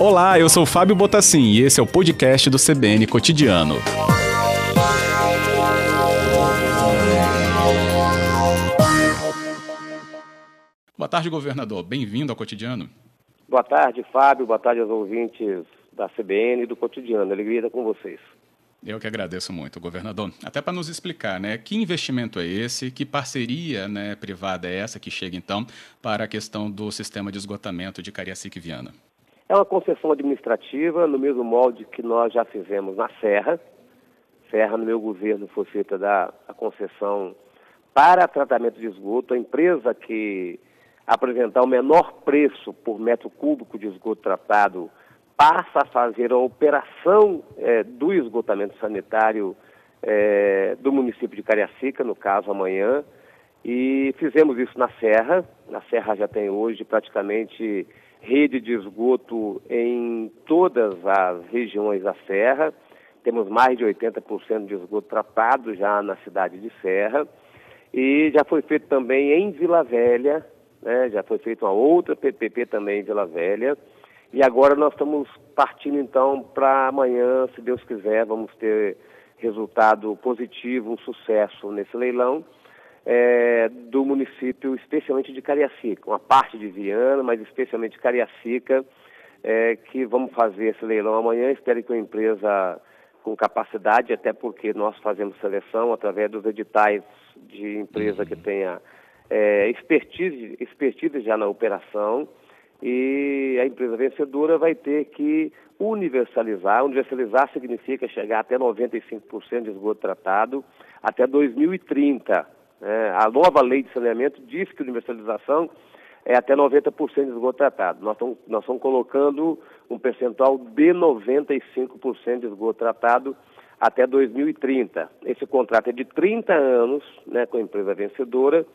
Olá, eu sou Fábio Botassin e esse é o podcast do CBN Cotidiano. Boa tarde, governador. Bem-vindo ao Cotidiano. Boa tarde, Fábio. Boa tarde aos ouvintes da CBN e do Cotidiano. Alegria estar com vocês. Eu que agradeço muito, governador. Até para nos explicar, né, que investimento é esse, que parceria né, privada é essa que chega, então, para a questão do sistema de esgotamento de Cariacica e Viana? É uma concessão administrativa, no mesmo molde que nós já fizemos na Serra. Serra, no meu governo, foi feita da, a concessão para tratamento de esgoto. A empresa que apresentar o menor preço por metro cúbico de esgoto tratado passa a fazer a operação é, do esgotamento sanitário é, do município de Cariacica, no caso amanhã, e fizemos isso na Serra. Na Serra já tem hoje praticamente rede de esgoto em todas as regiões da Serra. Temos mais de 80% de esgoto tratado já na cidade de Serra. E já foi feito também em Vila Velha, né? já foi feita uma outra PPP também em Vila Velha. E agora nós estamos partindo então para amanhã, se Deus quiser, vamos ter resultado positivo, um sucesso nesse leilão é, do município, especialmente de Cariacica, uma parte de Viana, mas especialmente Cariacica, é, que vamos fazer esse leilão amanhã. Espero que uma empresa com capacidade, até porque nós fazemos seleção através dos editais de empresa que tenha é, expertise, expertise já na operação e a empresa vencedora vai ter que universalizar. Universalizar significa chegar até 95% de esgoto tratado até 2030. Né? A nova lei de saneamento diz que universalização é até 90% de esgoto tratado. Nós estamos, nós estamos colocando um percentual de 95% de esgoto tratado até 2030. Esse contrato é de 30 anos né, com a empresa vencedora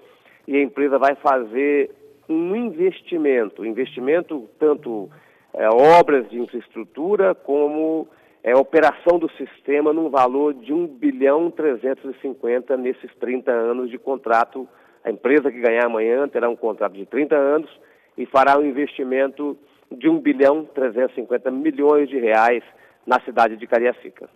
e a empresa vai fazer um investimento, investimento tanto é, obras de infraestrutura como é, operação do sistema num valor de 1 bilhão 350 nesses 30 anos de contrato. A empresa que ganhar amanhã terá um contrato de 30 anos e fará um investimento de 1 bilhão 350 milhões de reais na cidade de Cariacica.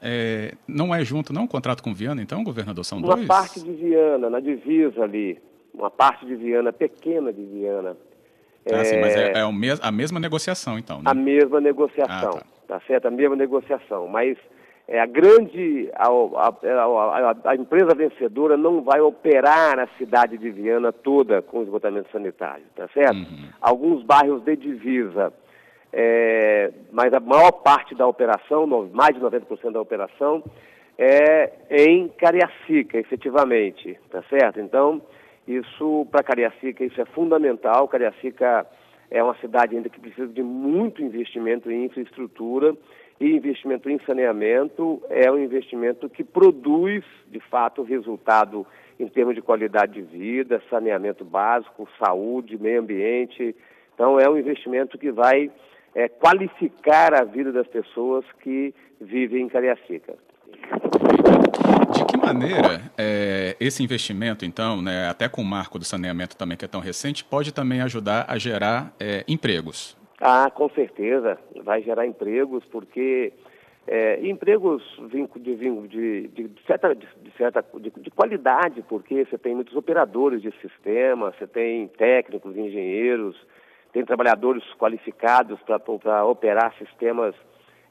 É, não é junto, não, o contrato com Viana, então, governador? São Uma dois? parte de Viana, na divisa ali uma parte de Viana, pequena de Viana. Ah, é, sim, mas é, é mes a mesma negociação, então, né? A mesma negociação, ah, tá. tá. certo? A mesma negociação, mas é, a grande, a, a, a, a, empresa vencedora não vai operar a cidade de Viana toda com esgotamento sanitário, tá certo? Uhum. Alguns bairros de divisa, é, mas a maior parte da operação, mais de 90% da operação, é em Cariacica, efetivamente, tá certo? Então, isso, para Cariacica, isso é fundamental. Cariacica é uma cidade ainda que precisa de muito investimento em infraestrutura e investimento em saneamento é um investimento que produz, de fato, resultado em termos de qualidade de vida, saneamento básico, saúde, meio ambiente. Então, é um investimento que vai é, qualificar a vida das pessoas que vivem em Cariacica. Maneira é, esse investimento, então, né, até com o marco do saneamento também, que é tão recente, pode também ajudar a gerar é, empregos? Ah, com certeza. Vai gerar empregos, porque é, empregos de, de, de certa, de, certa de, de, qualidade, porque você tem muitos operadores de sistema, você tem técnicos, engenheiros, tem trabalhadores qualificados para operar sistemas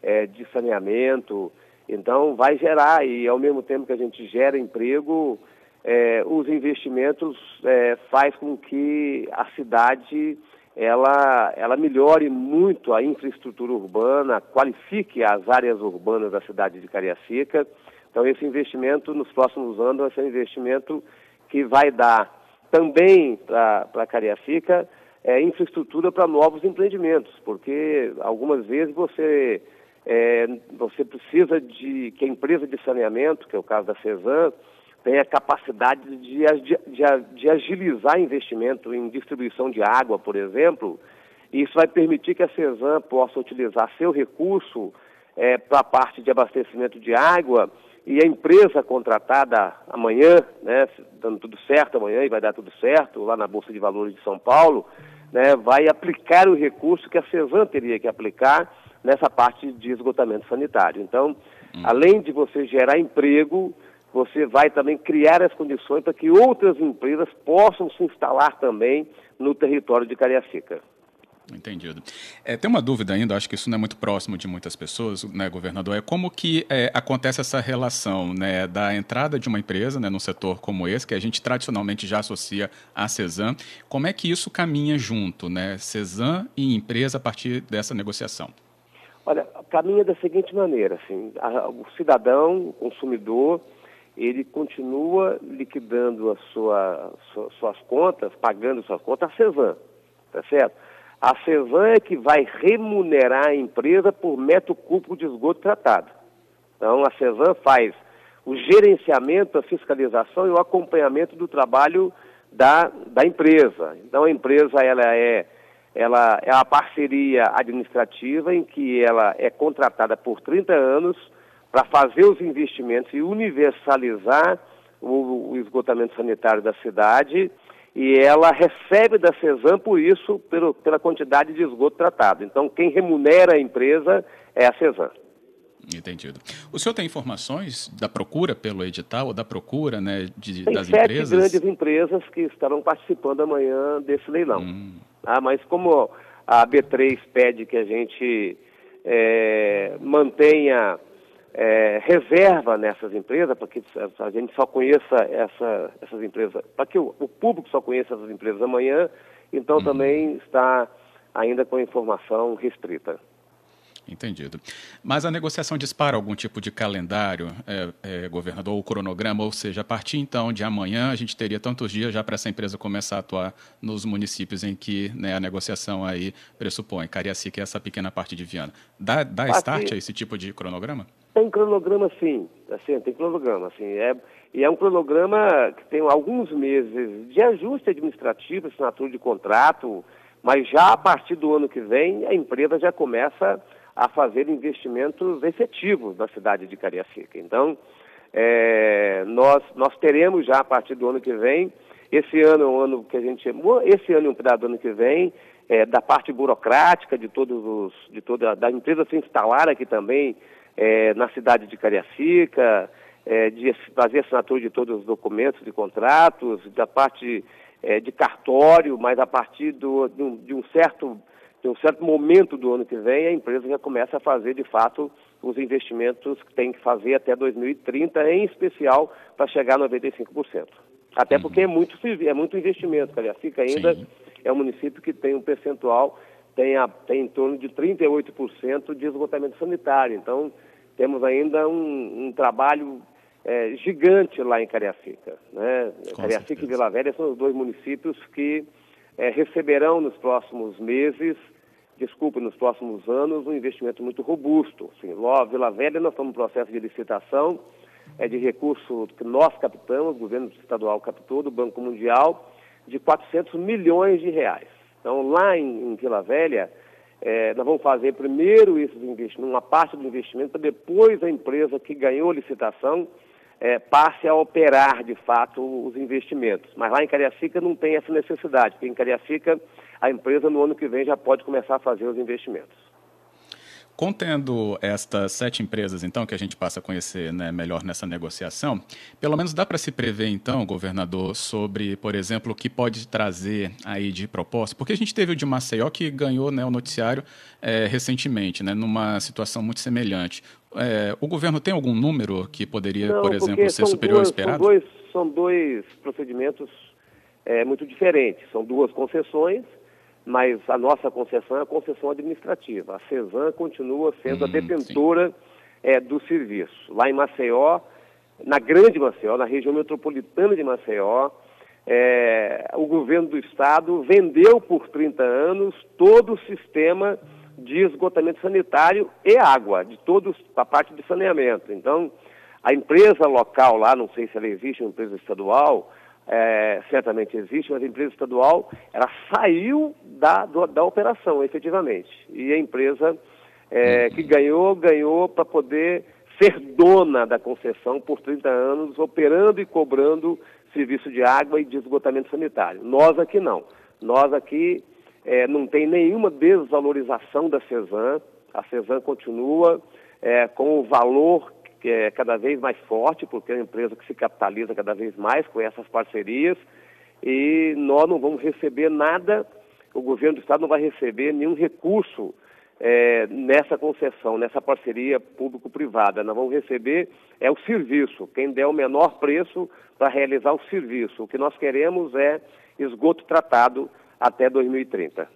é, de saneamento. Então, vai gerar, e ao mesmo tempo que a gente gera emprego, é, os investimentos é, faz com que a cidade ela, ela melhore muito a infraestrutura urbana, qualifique as áreas urbanas da cidade de Cariacica. Então, esse investimento nos próximos anos vai ser um investimento que vai dar também para Cariacica é, infraestrutura para novos empreendimentos, porque algumas vezes você é, você precisa de que a empresa de saneamento, que é o caso da CESAM, tenha capacidade de, de, de agilizar investimento em distribuição de água, por exemplo, e isso vai permitir que a CESAM possa utilizar seu recurso é, para a parte de abastecimento de água. E a empresa contratada amanhã, né, dando tudo certo amanhã e vai dar tudo certo lá na Bolsa de Valores de São Paulo, né, vai aplicar o recurso que a CESAM teria que aplicar nessa parte de esgotamento sanitário. Então, hum. além de você gerar emprego, você vai também criar as condições para que outras empresas possam se instalar também no território de Cariacica. Entendido. É, tem uma dúvida ainda, acho que isso não é muito próximo de muitas pessoas, né, governador, é como que é, acontece essa relação né, da entrada de uma empresa né, num setor como esse, que a gente tradicionalmente já associa à CESAM, como é que isso caminha junto, né, CESAM e empresa a partir dessa negociação? Olha, caminha da seguinte maneira, assim, a, o cidadão, o consumidor, ele continua liquidando a sua, sua, suas contas, pagando suas contas à CESAM, tá certo? A CESAM é que vai remunerar a empresa por metro cúbico de esgoto tratado. Então, a CESAM faz o gerenciamento, a fiscalização e o acompanhamento do trabalho da, da empresa. Então, a empresa ela é, ela é a parceria administrativa em que ela é contratada por 30 anos para fazer os investimentos e universalizar o, o esgotamento sanitário da cidade e ela recebe da CESAM por isso, pelo, pela quantidade de esgoto tratado. Então, quem remunera a empresa é a CESAM. Entendido. O senhor tem informações da procura pelo edital, ou da procura né, de, tem das sete empresas? grandes empresas que estarão participando amanhã desse leilão. Hum. Ah, mas como a B3 pede que a gente é, mantenha é, reserva nessas empresas, para que a gente só conheça essa, essas empresas, para que o, o, público só conheça essas empresas amanhã, então uhum. também está ainda com informação restrita. Entendido. Mas a negociação dispara algum tipo de calendário, é, é, governador, ou cronograma, ou seja, a partir então de amanhã a gente teria tantos dias já para essa empresa começar a atuar nos municípios em que né, a negociação aí pressupõe, Cariacica e essa pequena parte de Viana. Dá, dá start a esse tipo de cronograma? Tem cronograma sim, assim, tem cronograma, assim, é, e é um cronograma que tem alguns meses de ajuste administrativo, assinatura de contrato, mas já a partir do ano que vem a empresa já começa a fazer investimentos efetivos na cidade de Cariacica. Então, é, nós, nós teremos já a partir do ano que vem, esse ano é um ano que a gente, esse ano e um pedaço do ano que vem, é, da parte burocrática de todos os, de toda, da empresa se instalar aqui também é, na cidade de Cariacica, é, de fazer assinatura de todos os documentos de contratos, da parte é, de cartório, mas a partir do, de, um, de um certo em um certo momento do ano que vem, a empresa já começa a fazer, de fato, os investimentos que tem que fazer até 2030, em especial para chegar a 95%. Até uhum. porque é muito, é muito investimento, Cariacica ainda Sim. é um município que tem um percentual, tem, a, tem em torno de 38% de esgotamento sanitário. Então, temos ainda um, um trabalho é, gigante lá em Cariacica. Né? Cariacica certeza. e Vila Velha são os dois municípios que é, receberão nos próximos meses desculpe, nos próximos anos, um investimento muito robusto. Assim, Vila Velha, nós estamos no processo de licitação é, de recurso que nós captamos, o governo estadual captou, do Banco Mundial, de 400 milhões de reais. Então, lá em, em Vila Velha, é, nós vamos fazer primeiro esses investimentos, uma parte do investimento, para depois a empresa que ganhou a licitação é, passe a operar, de fato, os investimentos. Mas lá em Cariacica não tem essa necessidade, porque em Cariacica a empresa no ano que vem já pode começar a fazer os investimentos. Contendo estas sete empresas, então, que a gente passa a conhecer né, melhor nessa negociação, pelo menos dá para se prever, então, governador, sobre, por exemplo, o que pode trazer aí de proposta? Porque a gente teve o de Maceió que ganhou né, o noticiário é, recentemente, né, numa situação muito semelhante. É, o governo tem algum número que poderia, Não, por exemplo, ser superior duas, ao esperado? São dois, são dois procedimentos é, muito diferentes. São duas concessões mas a nossa concessão é a concessão administrativa. A CESAM continua sendo a uhum, detentora é, do serviço. Lá em Maceió, na grande Maceió, na região metropolitana de Maceió, é, o governo do estado vendeu por 30 anos todo o sistema de esgotamento sanitário e água, de toda a parte de saneamento. Então, a empresa local lá, não sei se ela existe, uma empresa estadual, é, certamente existe, mas a empresa estadual ela saiu da, do, da operação, efetivamente. E a empresa é, que ganhou, ganhou para poder ser dona da concessão por 30 anos, operando e cobrando serviço de água e de esgotamento sanitário. Nós aqui não. Nós aqui é, não tem nenhuma desvalorização da CESAM. A CESAM continua é, com o valor é cada vez mais forte, porque é uma empresa que se capitaliza cada vez mais com essas parcerias. E nós não vamos receber nada, o governo do Estado não vai receber nenhum recurso é, nessa concessão, nessa parceria público-privada. Nós vamos receber é o serviço, quem der o menor preço para realizar o serviço. O que nós queremos é esgoto tratado até 2030.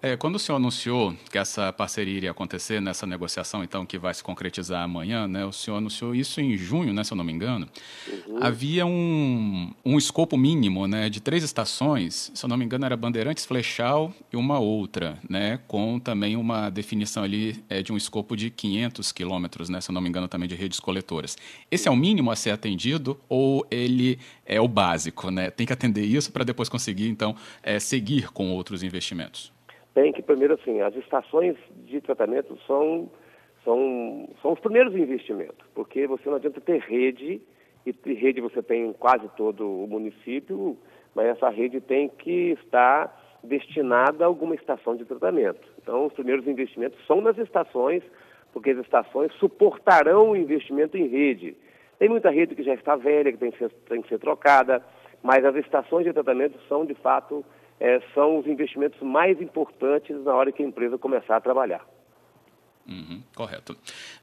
É, quando o senhor anunciou que essa parceria iria acontecer nessa negociação, então, que vai se concretizar amanhã, né? O senhor anunciou isso em junho, né, se eu não me engano. Uhum. Havia um, um escopo mínimo, né, de três estações, se eu não me engano era Bandeirantes, Flechal e uma outra, né, com também uma definição ali é, de um escopo de 500 quilômetros, né, se eu não me engano também de redes coletoras. Esse é o mínimo a ser atendido ou ele é o básico, né? Tem que atender isso para depois conseguir, então, é, seguir com outros investimentos tem que, primeiro, assim, as estações de tratamento são, são, são os primeiros investimentos, porque você não adianta ter rede, e rede você tem em quase todo o município, mas essa rede tem que estar destinada a alguma estação de tratamento. Então, os primeiros investimentos são nas estações, porque as estações suportarão o investimento em rede. Tem muita rede que já está velha, que tem que ser, tem que ser trocada, mas as estações de tratamento são, de fato, é, são os investimentos mais importantes na hora que a empresa começar a trabalhar. Uhum, correto.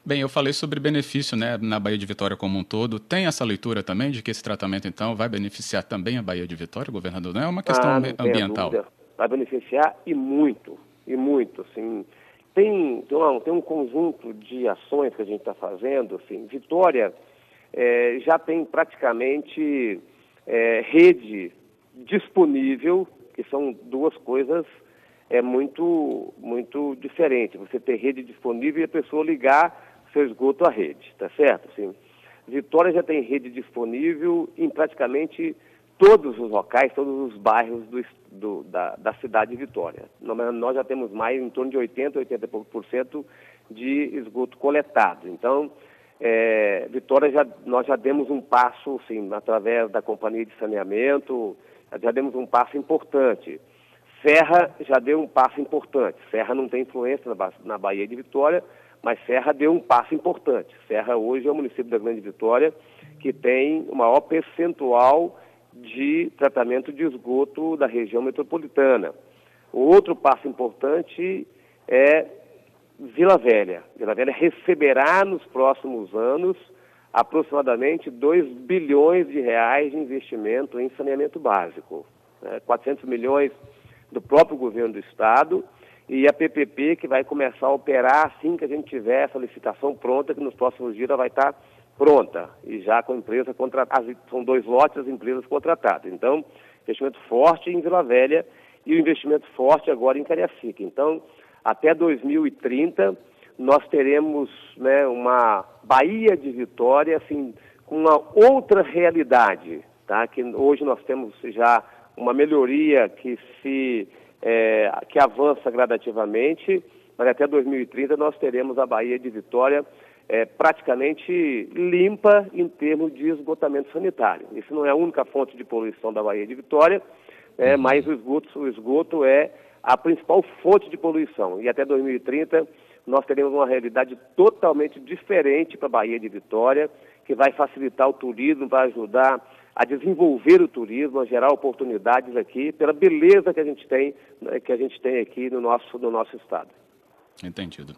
Bem, eu falei sobre benefício né, na Bahia de Vitória como um todo. Tem essa leitura também de que esse tratamento, então, vai beneficiar também a Bahia de Vitória, governador? Não é uma questão ah, ambiental? Vai beneficiar e muito, e muito. Assim, tem, tem, tem um conjunto de ações que a gente está fazendo. Assim, Vitória é, já tem praticamente é, rede disponível que são duas coisas é muito muito diferentes. Você ter rede disponível e a pessoa ligar seu esgoto à rede, tá certo? Sim. Vitória já tem rede disponível em praticamente todos os locais, todos os bairros do, do, da, da, cidade de Vitória. Nós já temos mais em torno de 80, 80 por cento de esgoto coletado. Então, é, Vitória já nós já demos um passo, sim, através da companhia de saneamento, já demos um passo importante. Serra já deu um passo importante. Serra não tem influência na, Bahia de Vitória, mas Serra deu um passo importante. Serra hoje é o município da Grande Vitória que tem o maior percentual de tratamento de esgoto da região metropolitana. O outro passo importante é Vila Velha. Vila Velha receberá nos próximos anos aproximadamente 2 bilhões de reais de investimento em saneamento básico. Né? 400 milhões do próprio governo do Estado e a PPP que vai começar a operar assim que a gente tiver essa licitação pronta, que nos próximos dias ela vai estar pronta e já com a empresa contratada. São dois lotes as empresas contratadas. Então, investimento forte em Vila Velha e o investimento forte agora em Cariacica. Então, até 2030 nós teremos né, uma Bahia de Vitória, assim, com uma outra realidade, tá? Que hoje nós temos já uma melhoria que se é, que avança gradativamente, mas até 2030 nós teremos a Bahia de Vitória é, praticamente limpa em termos de esgotamento sanitário. Isso não é a única fonte de poluição da Bahia de Vitória, é, mas o esgoto, o esgoto é a principal fonte de poluição. E até 2030 nós teremos uma realidade totalmente diferente para a Bahia de Vitória, que vai facilitar o turismo, vai ajudar a desenvolver o turismo, a gerar oportunidades aqui, pela beleza que a gente tem, né, que a gente tem aqui no nosso, no nosso estado. Entendido.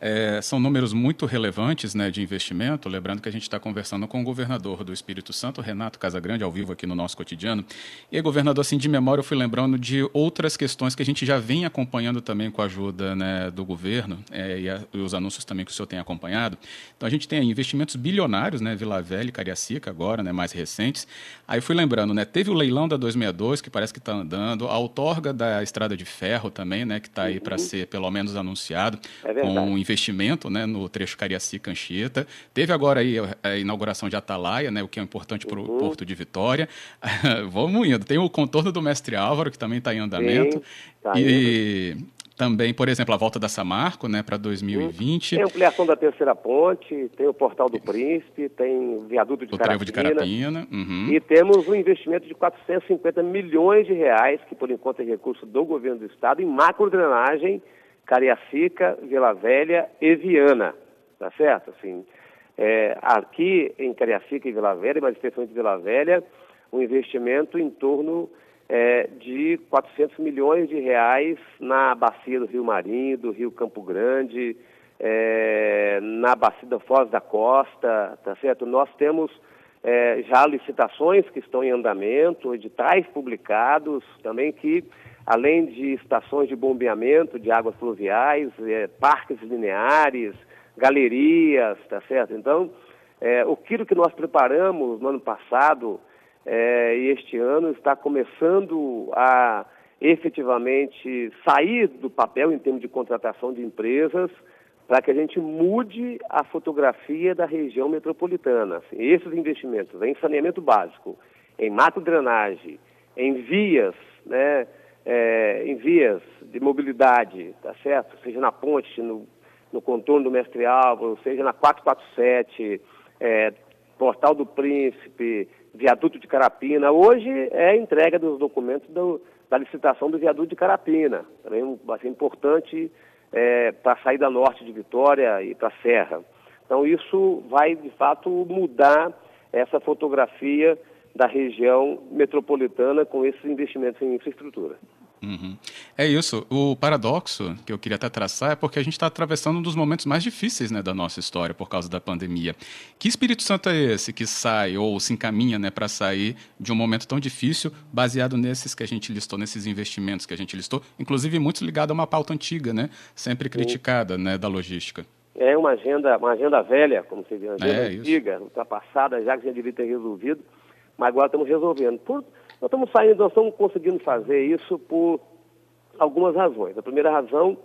É, são números muito relevantes né, de investimento, lembrando que a gente está conversando com o governador do Espírito Santo, Renato Casagrande, ao vivo aqui no nosso cotidiano. E aí, governador, assim, de memória, eu fui lembrando de outras questões que a gente já vem acompanhando também com a ajuda né, do governo é, e, a, e, os anúncios também que o senhor tem acompanhado. Então, a gente tem investimentos bilionários, né, Vila Velha e Cariacica agora, né, mais recentes. Aí fui lembrando, né, teve o leilão da 262, que parece que está andando, a outorga da Estrada de Ferro também, né, que está aí uhum. para ser pelo menos anunciada é com um investimento né, no trecho Cariacica-Anchieta. Teve agora aí a inauguração de Atalaia, né, o que é importante para o uhum. Porto de Vitória. Vamos indo. Tem o contorno do Mestre Álvaro, que também está em andamento. Sim, tá e também, por exemplo, a volta da Samarco né, para 2020. Tem ampliação da terceira ponte, tem o Portal do Príncipe, tem o viaduto de o Carapina. de Carapina. Uhum. E temos um investimento de 450 milhões de reais, que por enquanto é recurso do governo do estado, em macrodrenagem, Cariacica, Vila Velha e Viana. Tá certo? Assim, é, aqui em Cariacica e Vila Velha, mas especialmente Vila Velha, um investimento em torno é, de 400 milhões de reais na bacia do Rio Marinho, do Rio Campo Grande, é, na bacia da Foz da Costa, tá certo? Nós temos é, já licitações que estão em andamento, editais publicados também que, além de estações de bombeamento de águas fluviais, é, parques lineares, galerias, tá certo? Então, é, aquilo que nós preparamos no ano passado é, e este ano está começando a efetivamente sair do papel em termos de contratação de empresas para que a gente mude a fotografia da região metropolitana. Assim, esses investimentos em saneamento básico, em macro-drenagem, em vias, né, é, em vias de mobilidade, tá certo? Seja na ponte, no, no contorno do Mestre Álvaro, seja na 447, é, Portal do Príncipe, viaduto de Carapina. Hoje é a entrega dos documentos do, da licitação do viaduto de Carapina. Também vai ser importante é, para a saída norte de Vitória e para a Serra. Então isso vai, de fato, mudar essa fotografia da região metropolitana com esses investimentos em infraestrutura. Uhum. É isso. O paradoxo que eu queria até traçar é porque a gente está atravessando um dos momentos mais difíceis né, da nossa história por causa da pandemia. Que Espírito Santo é esse que sai ou se encaminha né, para sair de um momento tão difícil, baseado nesses que a gente listou, nesses investimentos que a gente listou, inclusive muitos ligados a uma pauta antiga, né, sempre criticada né, da logística? É uma agenda, uma agenda velha, como você diz, uma agenda é, antiga, isso. ultrapassada, já que já devia ter resolvido, mas agora estamos resolvendo. Por nós estamos saindo, nós estamos conseguindo fazer isso por algumas razões. A primeira razão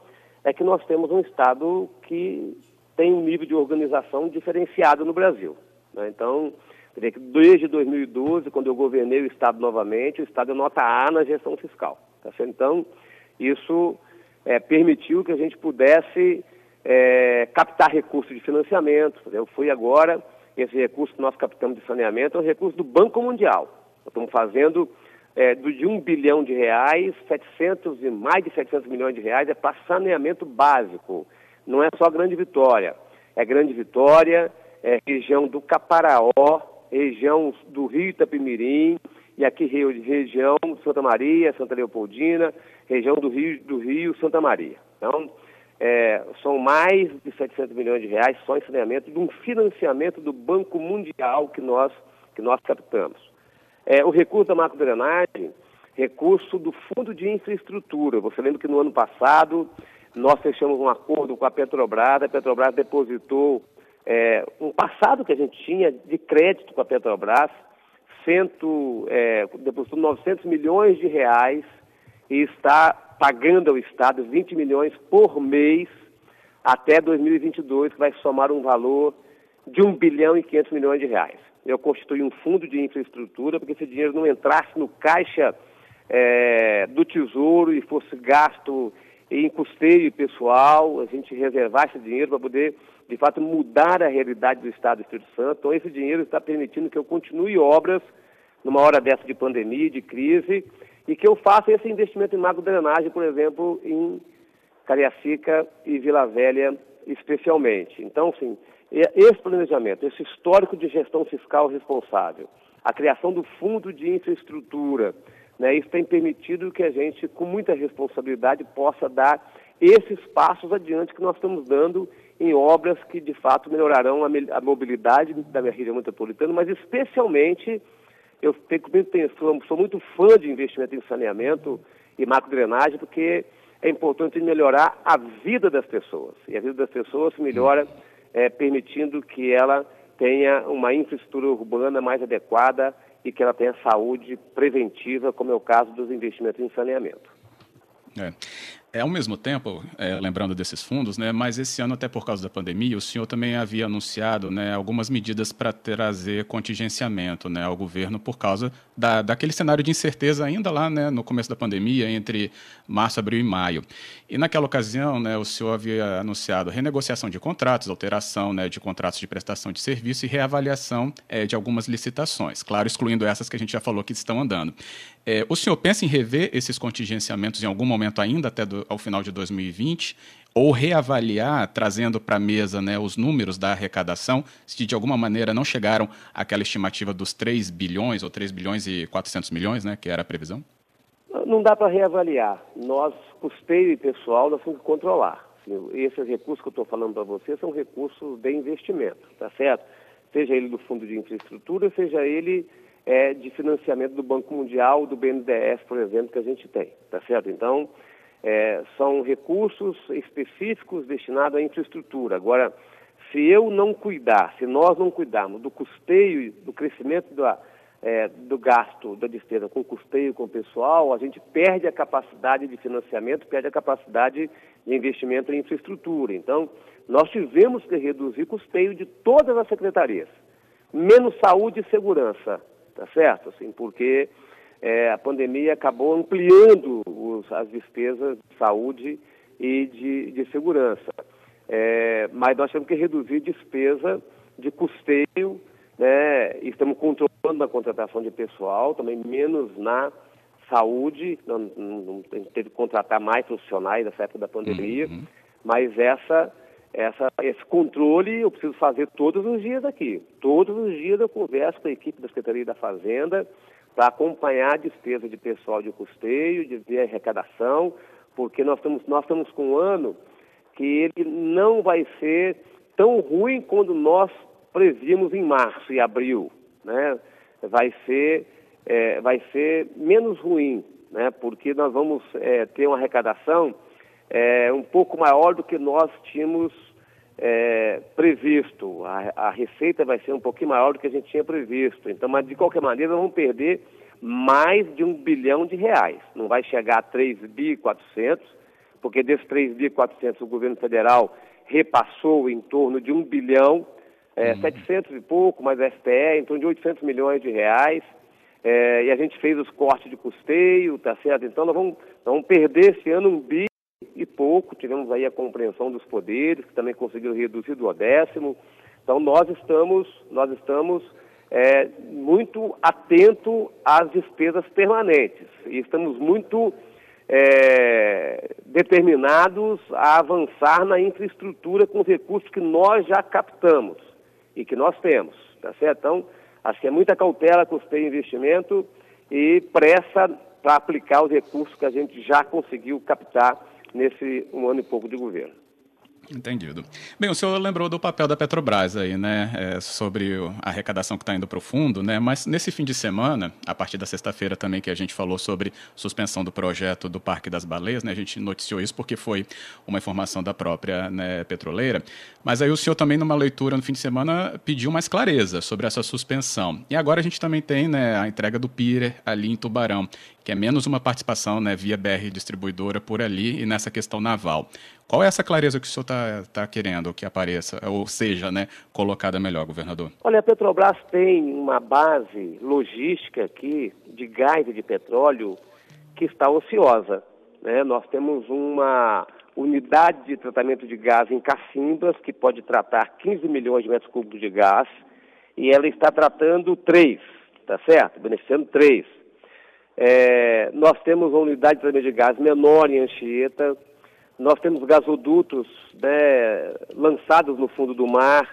é que nós temos um Estado que tem um nível de organização diferenciado no Brasil. Né? Então, desde 2012, quando eu governei o Estado novamente, o Estado é nota A na gestão fiscal. Tá então, isso é, permitiu que a gente pudesse é, captar recursos de financiamento. Eu fui agora, esse recurso que nós captamos de saneamento é um recurso do Banco Mundial. Nós estamos fazendo é, de um bilhão de reais, 700 e mais de 700 milhões de reais é para saneamento básico. Não é só Grande Vitória. É Grande Vitória, é região do Caparaó, região do Rio Itapimirim, e aqui região Santa Maria, Santa Leopoldina, região do Rio, do Rio Santa Maria. Então, é, são mais de 700 milhões de reais só em saneamento de um financiamento do Banco Mundial que nós, que nós captamos. É, o recurso da macrodrenagem, recurso do Fundo de Infraestrutura. Você lembra que no ano passado nós fechamos um acordo com a Petrobras, a Petrobras depositou é, um passado que a gente tinha de crédito com a Petrobras, cento, é, depositou 900 milhões de reais e está pagando ao Estado 20 milhões por mês até 2022, que vai somar um valor de 1 bilhão e 500 milhões de reais eu constituí um fundo de infraestrutura para que esse dinheiro não entrasse no caixa é, do Tesouro e fosse gasto em custeio pessoal, a gente reservar esse dinheiro para poder, de fato, mudar a realidade do Estado do Espírito Santo. Então, esse dinheiro está permitindo que eu continue obras numa hora dessa de pandemia, de crise, e que eu faça esse investimento em mago-drenagem, por exemplo, em Cariacica e Vila Velha, especialmente. Então, sim, esse planejamento, esse histórico de gestão fiscal responsável, a criação do fundo de infraestrutura, né, isso tem permitido que a gente, com muita responsabilidade, possa dar esses passos adiante que nós estamos dando em obras que, de fato, melhorarão a mobilidade da minha região metropolitana, mas especialmente, eu tenho, sou, sou muito fã de investimento em saneamento e macro-drenagem, porque é importante melhorar a vida das pessoas. E a vida das pessoas se melhora é, permitindo que ela tenha uma infraestrutura urbana mais adequada e que ela tenha saúde preventiva, como é o caso dos investimentos em saneamento. É. É, ao mesmo tempo, é, lembrando desses fundos, né, mas esse ano, até por causa da pandemia, o senhor também havia anunciado né, algumas medidas para trazer contingenciamento né, ao governo por causa da, daquele cenário de incerteza ainda lá né, no começo da pandemia, entre março, abril e maio. E naquela ocasião, né, o senhor havia anunciado renegociação de contratos, alteração né, de contratos de prestação de serviço e reavaliação é, de algumas licitações, claro, excluindo essas que a gente já falou que estão andando. É, o senhor pensa em rever esses contingenciamentos em algum momento ainda, até do, ao final de 2020, ou reavaliar, trazendo para a mesa né, os números da arrecadação, se de alguma maneira não chegaram àquela estimativa dos 3 bilhões ou 3 bilhões e 400 milhões, né, que era a previsão? Não dá para reavaliar. Nós, custeio e pessoal, nós temos que controlar. Esses recursos que eu estou falando para você são recursos de investimento, tá certo? Seja ele do Fundo de Infraestrutura, seja ele é, de financiamento do Banco Mundial, do BNDES, por exemplo, que a gente tem, tá certo? Então, é, são recursos específicos destinados à infraestrutura. Agora, se eu não cuidar, se nós não cuidarmos do custeio, do crescimento da, é, do gasto da despesa com custeio com o pessoal, a gente perde a capacidade de financiamento, perde a capacidade de investimento em infraestrutura. Então, nós tivemos que reduzir custeio de todas as secretarias, menos saúde e segurança tá certo? Assim, porque é, a pandemia acabou ampliando os, as despesas de saúde e de, de segurança. É, mas nós temos que reduzir despesa de custeio, né? estamos controlando a contratação de pessoal, também menos na saúde, não, não, não teve que contratar mais profissionais nessa época da pandemia, uhum. mas essa essa, esse controle eu preciso fazer todos os dias aqui. Todos os dias eu converso com a equipe da Secretaria da Fazenda para acompanhar a despesa de pessoal de custeio, de arrecadação, porque nós estamos, nós estamos com um ano que ele não vai ser tão ruim quando nós prevíamos em março e abril. Né? Vai, ser, é, vai ser menos ruim, né? porque nós vamos é, ter uma arrecadação é, um pouco maior do que nós tínhamos é, previsto. A, a, receita vai ser um pouquinho maior do que a gente tinha previsto. Então, mas de qualquer maneira, vamos perder mais de um bilhão de reais. Não vai chegar a 3 bi 400, porque desses 3 bi 400 o governo federal repassou em torno de um bilhão, é, uhum. 700 e pouco, mais a STE, em torno de 800 milhões de reais. É, e a gente fez os cortes de custeio, tá certo? Então nós vamos, nós vamos perder esse ano um bi pouco, tivemos aí a compreensão dos poderes, que também conseguiram reduzir do décimo. Então nós estamos, nós estamos é, muito atentos às despesas permanentes e estamos muito é, determinados a avançar na infraestrutura com os recursos que nós já captamos e que nós temos, tá certo? Então, acho que é muita cautela, custeio investimento e pressa para aplicar os recursos que a gente já conseguiu captar nesse um ano e pouco de governo. Entendido. Bem, o senhor lembrou do papel da Petrobras aí, né, é, sobre a arrecadação que está indo para o fundo, né, mas nesse fim de semana, a partir da sexta-feira também que a gente falou sobre suspensão do projeto do Parque das Baleias, né, a gente noticiou isso porque foi uma informação da própria né, petroleira, mas aí o senhor também numa leitura no fim de semana pediu mais clareza sobre essa suspensão. E agora a gente também tem né, a entrega do Pirer ali em Tubarão, que é menos uma participação né, via BR distribuidora por ali e nessa questão naval. Qual é essa clareza que o senhor está tá querendo que apareça, ou seja, né, colocada melhor, governador? Olha, a Petrobras tem uma base logística aqui de gás e de petróleo que está ociosa. Né? Nós temos uma unidade de tratamento de gás em Cacimbas, que pode tratar 15 milhões de metros cúbicos de gás, e ela está tratando três, tá certo? Beneficiando três. É, nós temos uma unidade de tratamento de gás menor em Anchieta, nós temos gasodutos né, lançados no fundo do mar,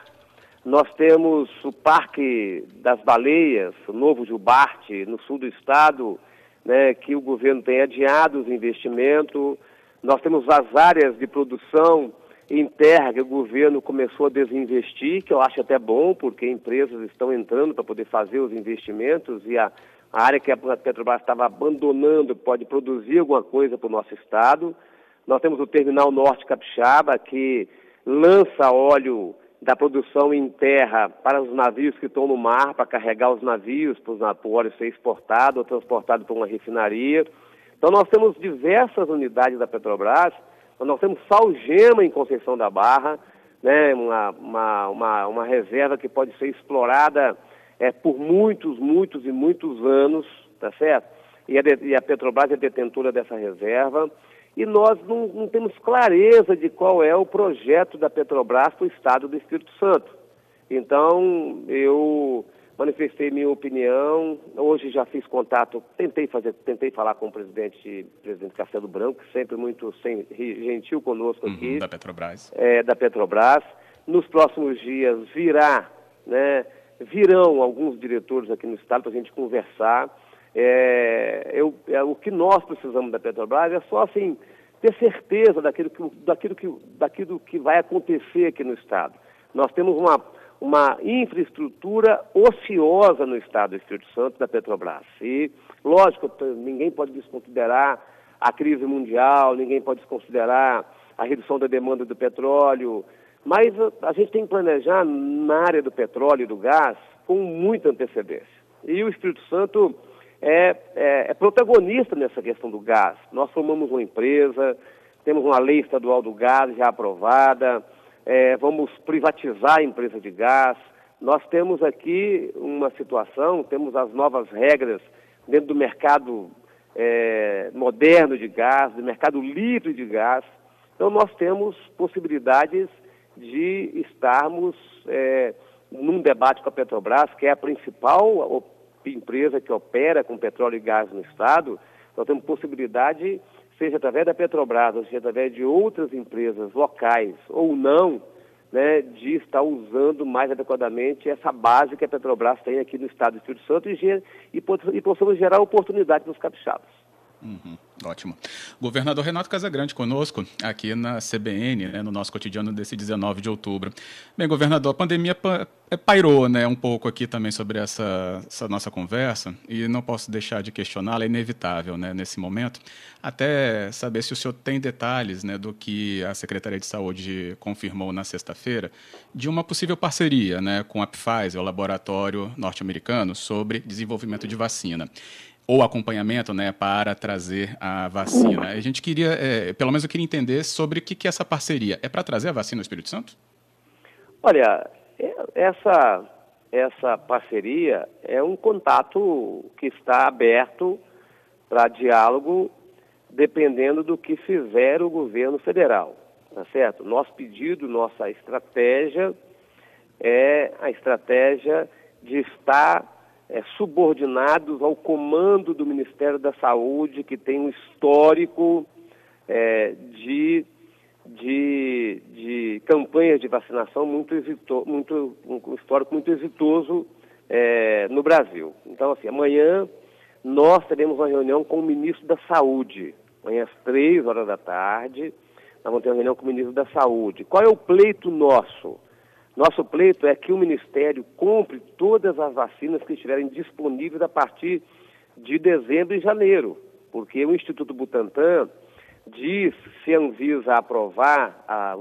nós temos o Parque das Baleias, o novo Jubarte, no sul do estado, né, que o governo tem adiado os investimentos. Nós temos as áreas de produção em terra que o governo começou a desinvestir, que eu acho até bom, porque empresas estão entrando para poder fazer os investimentos e a, a área que a Petrobras estava abandonando pode produzir alguma coisa para o nosso estado. Nós temos o Terminal Norte Capixaba, que lança óleo da produção em terra para os navios que estão no mar, para carregar os navios para o óleo ser exportado ou transportado para uma refinaria. Então nós temos diversas unidades da Petrobras, nós temos Salgema em Conceição da Barra, né, uma, uma, uma, uma reserva que pode ser explorada é, por muitos, muitos e muitos anos, tá certo? E a, e a Petrobras é detentora dessa reserva. E nós não, não temos clareza de qual é o projeto da Petrobras para o estado do Espírito Santo. Então, eu manifestei minha opinião. Hoje já fiz contato, tentei fazer, tentei falar com o presidente, presidente Castelo Branco, sempre muito sem, gentil conosco uhum, aqui. Da Petrobras. É, da Petrobras. Nos próximos dias virá, né, virão alguns diretores aqui no estado para a gente conversar. É, eu, é, o que nós precisamos da Petrobras é só assim ter certeza daquilo que, daquilo que, daquilo que vai acontecer aqui no estado. Nós temos uma uma infraestrutura ociosa no estado do Espírito Santo da Petrobras. E, lógico, ninguém pode desconsiderar a crise mundial, ninguém pode desconsiderar a redução da demanda do petróleo, mas a gente tem que planejar na área do petróleo e do gás com muita antecedência. E o Espírito Santo é, é, é protagonista nessa questão do gás. Nós formamos uma empresa, temos uma lei estadual do gás já aprovada, é, vamos privatizar a empresa de gás. Nós temos aqui uma situação, temos as novas regras dentro do mercado é, moderno de gás, do mercado livre de gás. Então, nós temos possibilidades de estarmos é, num debate com a Petrobras, que é a principal empresa que opera com petróleo e gás no Estado. Nós temos possibilidade seja através da Petrobras, ou seja através de outras empresas locais ou não, né, de estar usando mais adequadamente essa base que a Petrobras tem aqui no estado do Espírito Santo e, e, e possamos gerar oportunidades nos capixabas. Uhum, ótimo. Governador Renato Casagrande conosco aqui na CBN, né, no nosso cotidiano desse 19 de outubro. Bem, governador, a pandemia é, pairou né, um pouco aqui também sobre essa, essa nossa conversa e não posso deixar de questioná-la, é inevitável né, nesse momento, até saber se o senhor tem detalhes né, do que a Secretaria de Saúde confirmou na sexta-feira de uma possível parceria né, com a Pfizer, o laboratório norte-americano, sobre desenvolvimento de vacina ou acompanhamento né, para trazer a vacina. A gente queria, é, pelo menos eu queria entender sobre o que, que é essa parceria. É para trazer a vacina ao Espírito Santo? Olha, é, essa, essa parceria é um contato que está aberto para diálogo, dependendo do que fizer o governo federal, tá certo? Nosso pedido, nossa estratégia é a estratégia de estar é, subordinados ao comando do Ministério da Saúde, que tem um histórico é, de, de, de campanhas de vacinação muito, muito um histórico muito exitoso é, no Brasil. Então, assim, amanhã nós teremos uma reunião com o ministro da Saúde, amanhã às três horas da tarde, nós vamos ter uma reunião com o ministro da Saúde. Qual é o pleito nosso? Nosso pleito é que o Ministério compre todas as vacinas que estiverem disponíveis a partir de dezembro e janeiro, porque o Instituto Butantan diz, se a Anvisa aprovar a,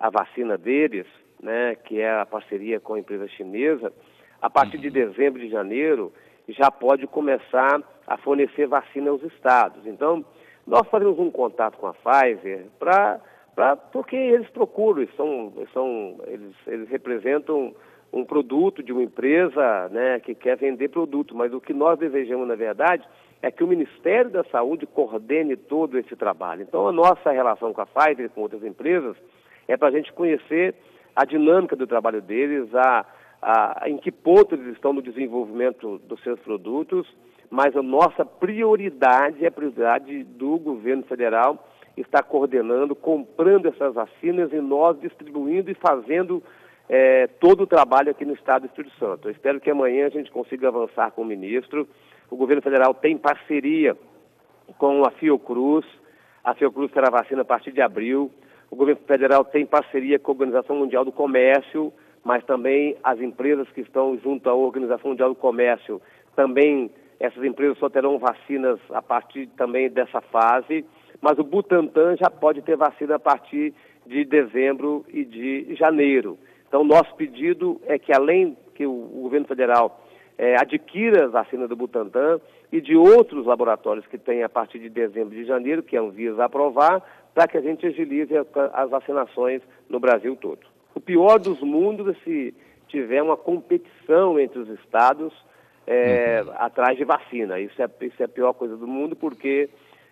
a vacina deles, né, que é a parceria com a empresa chinesa, a partir de dezembro e janeiro já pode começar a fornecer vacina aos estados. Então, nós fazemos um contato com a Pfizer para pra, porque eles procuram, eles, são, são, eles, eles representam um produto de uma empresa né, que quer vender produto, mas o que nós desejamos, na verdade, é que o Ministério da Saúde coordene todo esse trabalho. Então, a nossa relação com a Pfizer e com outras empresas é para a gente conhecer a dinâmica do trabalho deles, a, a, em que ponto eles estão no desenvolvimento dos seus produtos, mas a nossa prioridade é a prioridade do governo federal está coordenando, comprando essas vacinas e nós distribuindo e fazendo é, todo o trabalho aqui no Estado do Espírito Santo. Eu espero que amanhã a gente consiga avançar com o ministro. O governo federal tem parceria com a Fiocruz. A Fiocruz terá vacina a partir de abril. O governo federal tem parceria com a Organização Mundial do Comércio, mas também as empresas que estão junto à Organização Mundial do Comércio, também essas empresas só terão vacinas a partir também dessa fase mas o Butantan já pode ter vacina a partir de dezembro e de janeiro. Então, nosso pedido é que, além que o, o governo federal é, adquira a vacina do Butantan, e de outros laboratórios que tem a partir de dezembro de janeiro, que a Anvisa aprovar, para que a gente agilize as vacinações no Brasil todo. O pior dos mundos é se tiver uma competição entre os estados é, uhum. atrás de vacina. Isso é, isso é a pior coisa do mundo, porque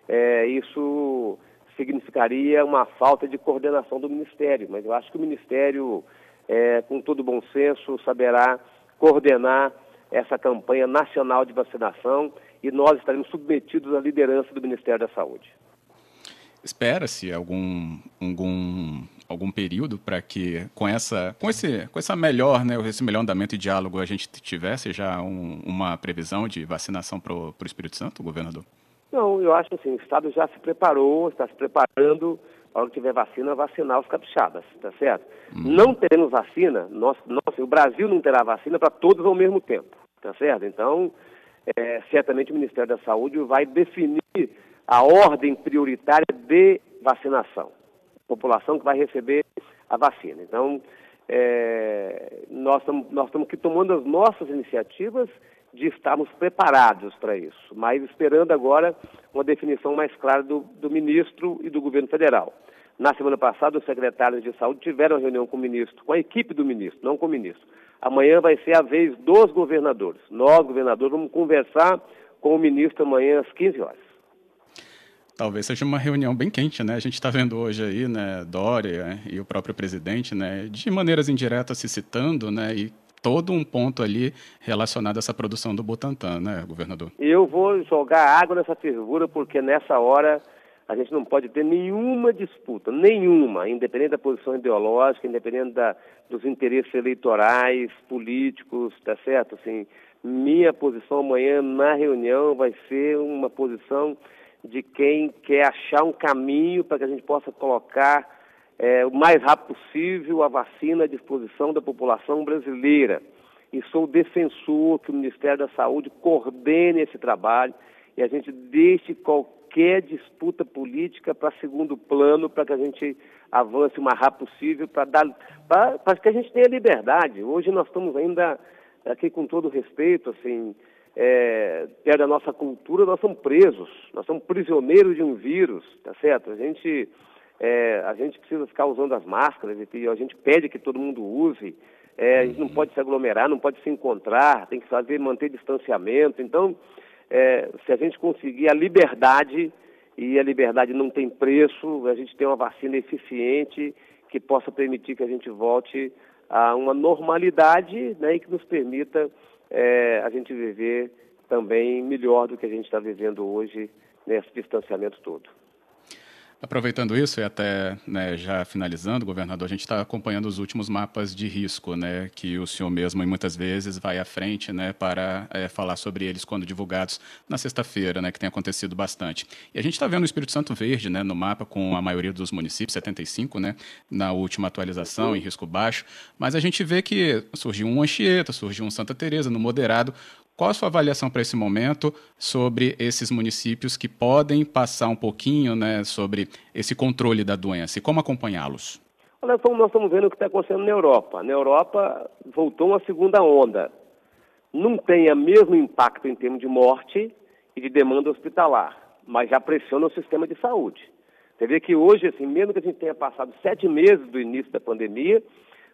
é, isso significaria uma falta de coordenação do Ministério. Mas eu acho que o Ministério, é, com todo bom senso, saberá coordenar essa campanha nacional de vacinação e nós estaremos submetidos à liderança do Ministério da Saúde. Espera-se algum, algum, algum período para que, com essa, com, esse, com essa melhor, né, esse melhor andamento e diálogo, a gente tivesse já um, uma previsão de vacinação para o Espírito Santo, governador? Não, eu acho assim, o Estado já se preparou, está se preparando para que tiver vacina, vacinar os capixabas, tá certo? Hum. Não teremos vacina, nós, nós, o Brasil não terá vacina para todos ao mesmo tempo, tá certo? Então, é, certamente o Ministério da Saúde vai definir a ordem prioritária de vacinação, população que vai receber a vacina. Então, é, nós estamos nós aqui tomando as nossas iniciativas de estarmos preparados para isso, mas esperando agora uma definição mais clara do, do ministro e do governo federal. Na semana passada, os secretários de saúde tiveram reunião com o ministro, com a equipe do ministro, não com o ministro. Amanhã vai ser a vez dos governadores. Nós, governadores, vamos conversar com o ministro amanhã às 15 horas. Talvez seja uma reunião bem quente, né? A gente está vendo hoje aí, né, Dória e o próprio presidente, né, de maneiras indiretas se citando, né, e todo um ponto ali relacionado a essa produção do Butantan, né, governador? Eu vou jogar água nessa fervura porque nessa hora a gente não pode ter nenhuma disputa, nenhuma, independente da posição ideológica, independente da, dos interesses eleitorais, políticos, tá certo? Assim, minha posição amanhã na reunião vai ser uma posição de quem quer achar um caminho para que a gente possa colocar é, o mais rápido possível a vacina à disposição da população brasileira. E sou defensor que o Ministério da Saúde coordene esse trabalho e a gente deixe qualquer disputa política para segundo plano, para que a gente avance o mais rápido possível, para dar para que a gente tenha liberdade. Hoje nós estamos ainda aqui com todo respeito, assim, é, perto da nossa cultura, nós somos presos, nós somos prisioneiros de um vírus, tá certo? A gente, é, a gente precisa ficar usando as máscaras e a gente pede que todo mundo use. É, a gente não pode se aglomerar, não pode se encontrar, tem que fazer, manter distanciamento. Então, é, se a gente conseguir a liberdade, e a liberdade não tem preço, a gente tem uma vacina eficiente que possa permitir que a gente volte a uma normalidade né, e que nos permita é, a gente viver também melhor do que a gente está vivendo hoje nesse distanciamento todo. Aproveitando isso e até né, já finalizando, governador, a gente está acompanhando os últimos mapas de risco, né, que o senhor mesmo muitas vezes vai à frente, né, para é, falar sobre eles quando divulgados na sexta-feira, né, que tem acontecido bastante. E a gente está vendo o Espírito Santo verde, né, no mapa com a maioria dos municípios, 75, né, na última atualização em risco baixo, mas a gente vê que surgiu um Anchieta, surgiu um Santa Teresa no moderado. Qual a sua avaliação para esse momento sobre esses municípios que podem passar um pouquinho né, sobre esse controle da doença e como acompanhá-los? Olha, nós estamos vendo o que está acontecendo na Europa. Na Europa voltou uma segunda onda. Não tem o mesmo impacto em termos de morte e de demanda hospitalar, mas já pressiona o sistema de saúde. Você vê que hoje, assim, mesmo que a gente tenha passado sete meses do início da pandemia,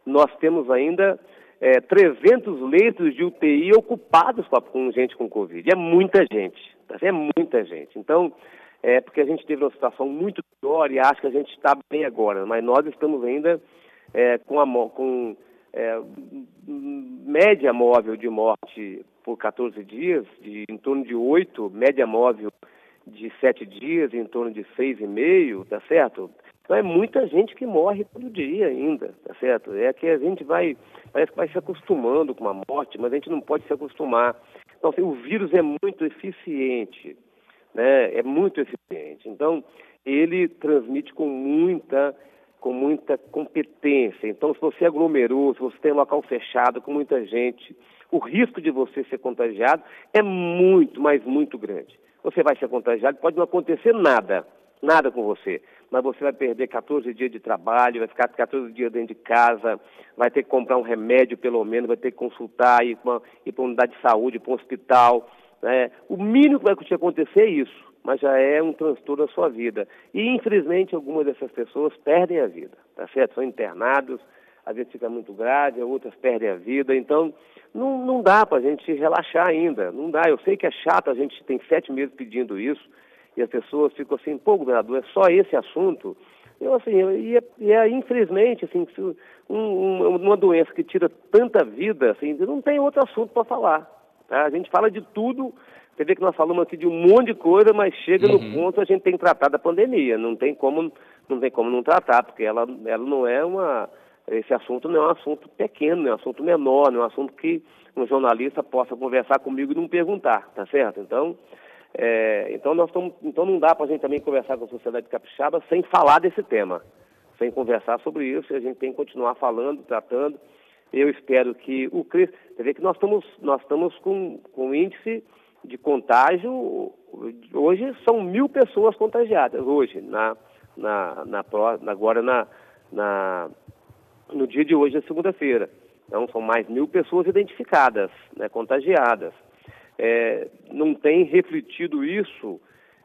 nós temos ainda é, 300 leitos de UTI ocupados com gente com Covid. É muita gente, tá? é muita gente. Então, é porque a gente teve uma situação muito pior e acho que a gente está bem agora, mas nós estamos ainda é, com, a, com é, média móvel de morte por 14 dias, de em torno de 8, média móvel de 7 dias, em torno de 6,5, tá certo? Então é muita gente que morre todo dia ainda, tá certo? É que a gente vai, parece que vai se acostumando com a morte, mas a gente não pode se acostumar. Então, assim, o vírus é muito eficiente, né? É muito eficiente. Então, ele transmite com muita com muita competência. Então, se você aglomerou, se você tem um local fechado com muita gente, o risco de você ser contagiado é muito, mas muito grande. Você vai ser contagiado, pode não acontecer nada, nada com você. Mas você vai perder 14 dias de trabalho, vai ficar 14 dias dentro de casa, vai ter que comprar um remédio pelo menos, vai ter que consultar, ir para uma unidade de saúde, para um hospital. Né? O mínimo que vai acontecer é isso, mas já é um transtorno da sua vida. E, infelizmente, algumas dessas pessoas perdem a vida, tá certo? São internados, às vezes fica muito grave, outras perdem a vida. Então, não, não dá para a gente relaxar ainda, não dá. Eu sei que é chato, a gente tem sete meses pedindo isso, e as pessoas ficam assim, pô, governador, é só esse assunto? Eu, assim, e é, e é infelizmente, assim, um, uma doença que tira tanta vida, assim, não tem outro assunto para falar. Tá? A gente fala de tudo, você vê que nós falamos aqui de um monte de coisa, mas chega uhum. no ponto a gente tem que tratar da pandemia. Não tem como não, tem como não tratar, porque ela, ela não é uma. Esse assunto não é um assunto pequeno, não é um assunto menor, não é um assunto que um jornalista possa conversar comigo e não perguntar, tá certo? Então, é, então, nós tamo, então não dá para a gente também conversar com a sociedade capixaba sem falar desse tema, sem conversar sobre isso, e a gente tem que continuar falando, tratando. Eu espero que o CRIS, você vê que nós estamos, nós estamos com, com índice de contágio, hoje são mil pessoas contagiadas, hoje, na, na, na, agora na, na, no dia de hoje, na segunda-feira. Então, são mais mil pessoas identificadas, né, contagiadas é, não tem refletido isso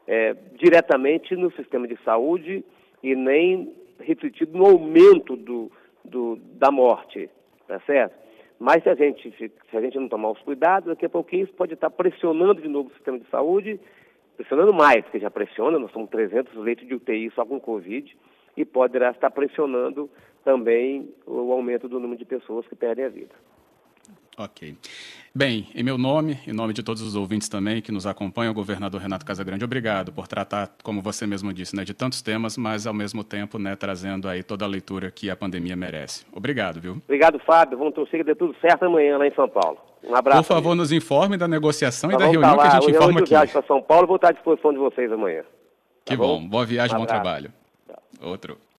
é, diretamente no sistema de saúde e nem refletido no aumento do, do, da morte, tá certo? Mas se a, gente, se a gente não tomar os cuidados, daqui a pouquinho isso pode estar pressionando de novo o sistema de saúde, pressionando mais, porque já pressiona, nós somos 300 leitos de UTI só com Covid, e poderá estar pressionando também o aumento do número de pessoas que perdem a vida. Ok. Bem, em meu nome, em nome de todos os ouvintes também que nos acompanham, o governador Renato Casagrande, obrigado por tratar, como você mesmo disse, né, de tantos temas, mas ao mesmo tempo né, trazendo aí toda a leitura que a pandemia merece. Obrigado, viu? Obrigado, Fábio. Vamos torcer que dê tudo certo amanhã lá em São Paulo. Um abraço. Por favor, nos informe da negociação Nós e da reunião que a gente informa aqui. viagem para São Paulo, vou estar à disposição de vocês amanhã. Tá que bom? bom? Boa viagem, um bom trabalho. Outro.